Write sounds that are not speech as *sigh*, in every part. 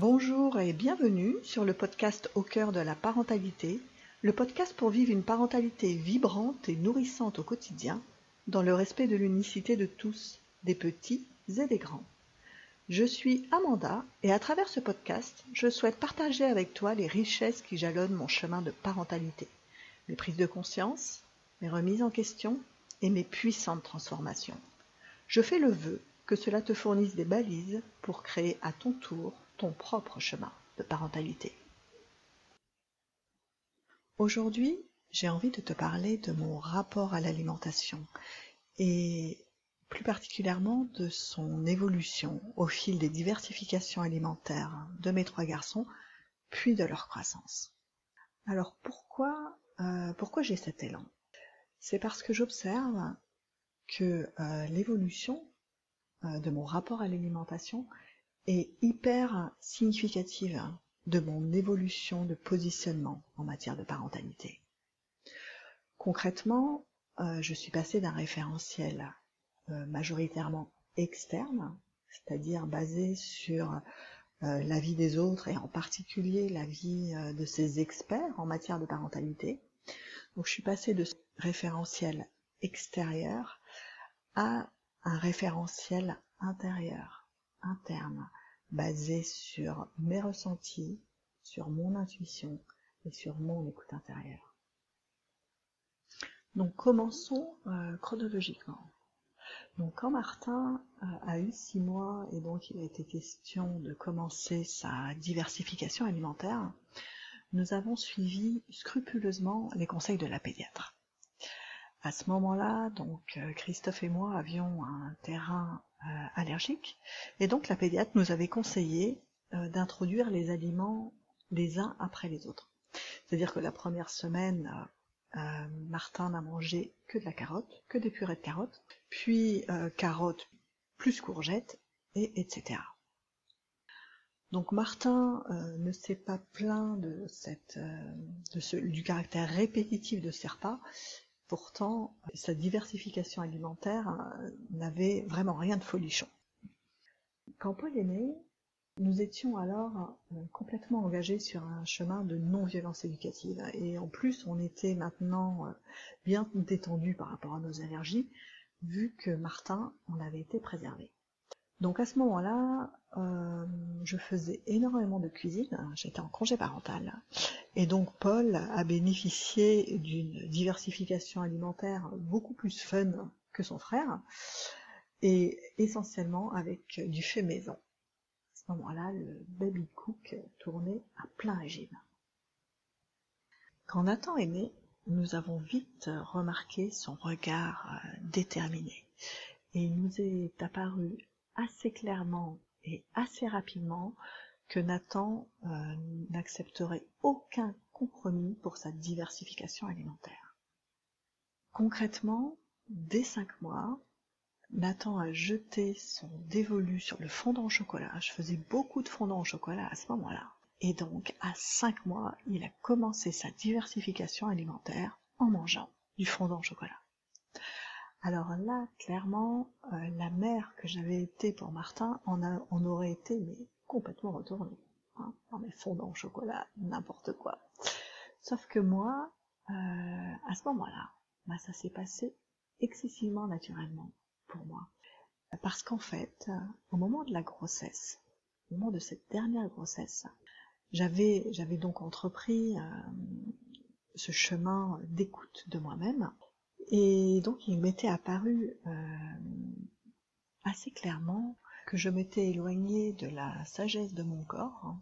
Bonjour et bienvenue sur le podcast Au cœur de la parentalité, le podcast pour vivre une parentalité vibrante et nourrissante au quotidien, dans le respect de l'unicité de tous, des petits et des grands. Je suis Amanda et à travers ce podcast, je souhaite partager avec toi les richesses qui jalonnent mon chemin de parentalité, mes prises de conscience, mes remises en question et mes puissantes transformations. Je fais le vœu que cela te fournisse des balises pour créer à ton tour ton propre chemin de parentalité. Aujourd'hui, j'ai envie de te parler de mon rapport à l'alimentation et plus particulièrement de son évolution au fil des diversifications alimentaires de mes trois garçons, puis de leur croissance. Alors pourquoi, euh, pourquoi j'ai cet élan? C'est parce que j'observe que euh, l'évolution euh, de mon rapport à l'alimentation est hyper significative de mon évolution de positionnement en matière de parentalité. Concrètement, je suis passée d'un référentiel euh, majoritairement externe, c'est-à-dire basé sur euh, l'avis des autres et en particulier l'avis euh, de ces experts en matière de parentalité. Donc je suis passée de ce référentiel extérieur à un référentiel intérieur, interne, basé sur mes ressentis, sur mon intuition et sur mon écoute intérieure. Donc commençons chronologiquement. Donc quand Martin euh, a eu six mois et donc il a été question de commencer sa diversification alimentaire, nous avons suivi scrupuleusement les conseils de la pédiatre. À ce moment-là, donc euh, Christophe et moi avions un terrain euh, allergique et donc la pédiatre nous avait conseillé d'introduire les aliments les uns après les autres. C'est-à-dire que la première semaine, euh, Martin n'a mangé que de la carotte, que des purées de carottes, puis euh, carottes plus courgettes, et etc. Donc Martin euh, ne s'est pas plaint de ce, du caractère répétitif de ces. Pourtant, sa diversification alimentaire n'avait vraiment rien de folichon. Quand Paul est né, nous étions alors euh, complètement engagés sur un chemin de non-violence éducative et en plus on était maintenant euh, bien détendu par rapport à nos allergies vu que Martin en avait été préservé. Donc à ce moment-là, euh, je faisais énormément de cuisine, j'étais en congé parental, et donc Paul a bénéficié d'une diversification alimentaire beaucoup plus fun que son frère, et essentiellement avec du fait maison ce moment-là, le baby cook tournait à plein régime. Quand Nathan est né, nous avons vite remarqué son regard euh, déterminé. Et il nous est apparu assez clairement et assez rapidement que Nathan euh, n'accepterait aucun compromis pour sa diversification alimentaire. Concrètement, dès cinq mois, Nathan a jeté son dévolu sur le fondant au chocolat. Je faisais beaucoup de fondant au chocolat à ce moment-là. Et donc, à 5 mois, il a commencé sa diversification alimentaire en mangeant du fondant au chocolat. Alors là, clairement, euh, la mère que j'avais été pour Martin en, aurait été mais complètement retournée. Hein, fondant au chocolat, n'importe quoi. Sauf que moi, euh, à ce moment-là, bah, ça s'est passé excessivement naturellement pour moi. Parce qu'en fait, au moment de la grossesse, au moment de cette dernière grossesse, j'avais, j'avais donc entrepris euh, ce chemin d'écoute de moi-même. Et donc il m'était apparu euh, assez clairement que je m'étais éloignée de la sagesse de mon corps.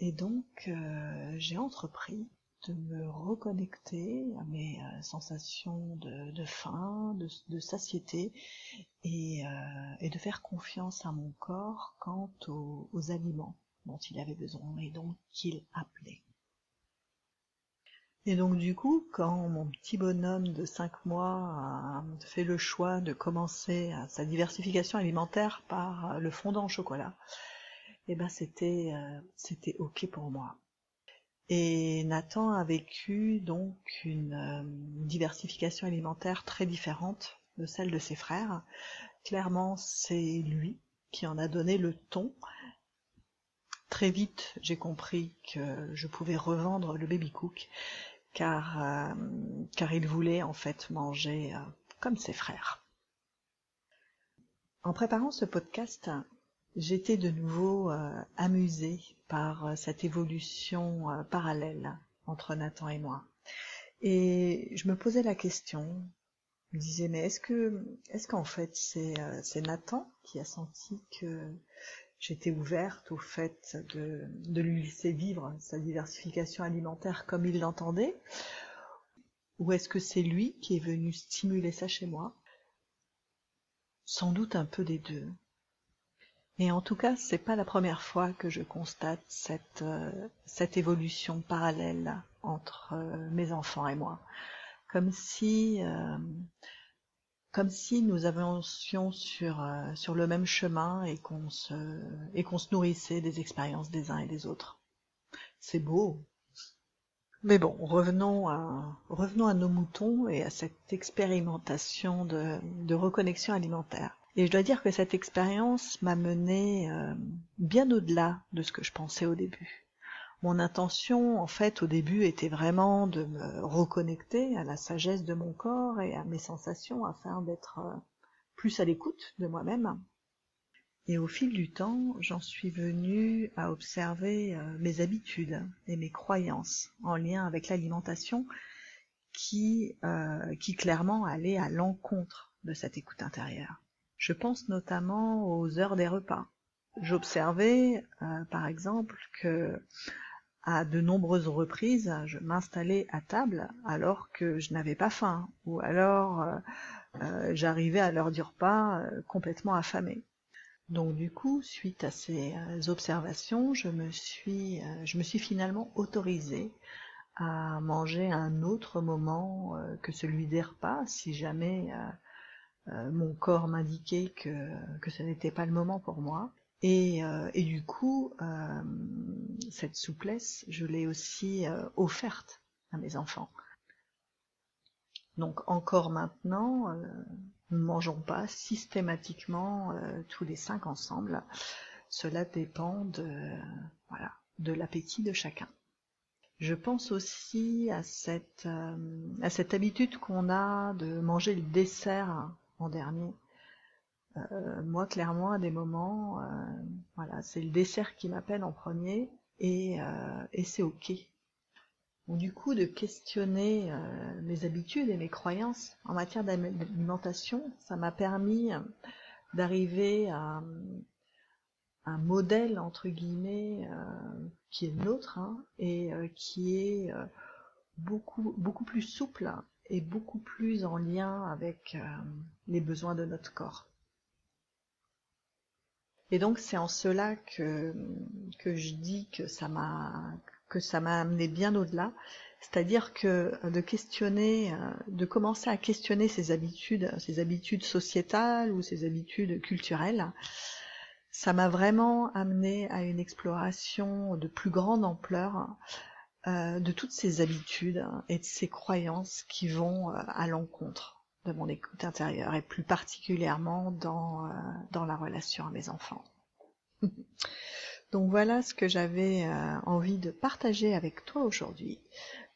Et donc euh, j'ai entrepris de me reconnecter à mes euh, sensations de, faim, de, satiété et, de faire confiance à mon corps quant aux, aliments dont il avait besoin et donc qu'il appelait. Et donc du coup, quand mon petit bonhomme de 5 mois a fait le choix de commencer sa diversification alimentaire par le fondant au chocolat, eh ben c'était euh, c'était ok pour moi. Et Nathan a vécu donc une euh, diversification alimentaire très différente de celle de ses frères. Clairement, c'est lui qui en a donné le ton. très vite, j'ai compris que je pouvais revendre le baby cook car, euh, car il voulait en fait manger euh, comme ses frères. En préparant ce podcast, j'étais de nouveau euh, amusée par cette évolution parallèle entre Nathan et moi. Et je me posais la question, je me disais mais est-ce que est-ce qu'en fait c'est Nathan qui a senti que j'étais ouverte au fait de, lui laisser vivre sa diversification alimentaire comme il l'entendait Ou est-ce que c'est lui qui est venu stimuler ça chez moi? Sans doute un peu des deux. Et en tout cas, c'est pas la première fois que je constate cette, euh, évolution parallèle entre euh, mes enfants et moi. Comme si euh, comme si nous avancions sur, euh, sur le même chemin et qu'on se, et qu'on se nourrissait des expériences des uns et des autres. C'est beau. Mais bon, revenons à, revenons à nos moutons et à cette expérimentation de, de reconnexion alimentaire. Et je dois dire que cette expérience m'a mené euh, bien au-delà de ce que je pensais au début. Mon intention, en fait, au début, était vraiment de me reconnecter à la sagesse de mon corps et à mes sensations afin d'être euh, plus à l'écoute de moi-même. Et au fil du temps, j'en suis venue à observer euh, mes habitudes et mes croyances en lien avec l'alimentation qui, euh, qui clairement allaient à l'encontre de cette écoute intérieure. Je pense notamment aux heures des repas. J'observais, par exemple, que à de nombreuses reprises, je m'installais à table alors que je n'avais pas faim, ou alors euh, euh, j'arrivais à l'heure du repas euh, complètement affamée. Donc du coup, suite à ces observations, je me suis, finalement autorisée à manger un autre moment que celui des repas, si jamais mon corps m'indiquait que, ce n'était pas le moment pour moi. Et, du coup, cette souplesse, je l'ai aussi euh, offerte à mes enfants. Donc encore maintenant, nous ne mangeons pas systématiquement tous les cinq ensemble. Cela dépend de, l'appétit de chacun. Je pense aussi à cette, habitude qu'on a de manger le dessert en dernier. Euh, moi, clairement, à des moments, euh, voilà, c'est le dessert qui m'appelle en premier et, euh, et c'est ok. du coup, de questionner mes habitudes et mes croyances en matière d'alimentation, ça m'a permis d'arriver à un modèle entre guillemets qui est le nôtre hein, et qui est beaucoup beaucoup plus souple et beaucoup plus en lien avec les besoins de notre corps. Et donc c'est en cela que, je dis que ça m'a que ça m'a amené bien au-delà, c'est-à-dire que de questionner, de commencer à questionner ses habitudes, ses habitudes sociétales ou ses habitudes culturelles, ça m'a vraiment amené à une exploration de plus grande ampleur euh, de toutes ces habitudes et de ces croyances qui vont euh, à l'encontre de mon écoute intérieure et plus particulièrement dans, euh, la relation à mes enfants. *laughs* Donc voilà ce que j'avais euh, envie de partager avec toi aujourd'hui.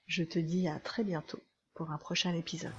Je te dis à très bientôt pour un prochain épisode.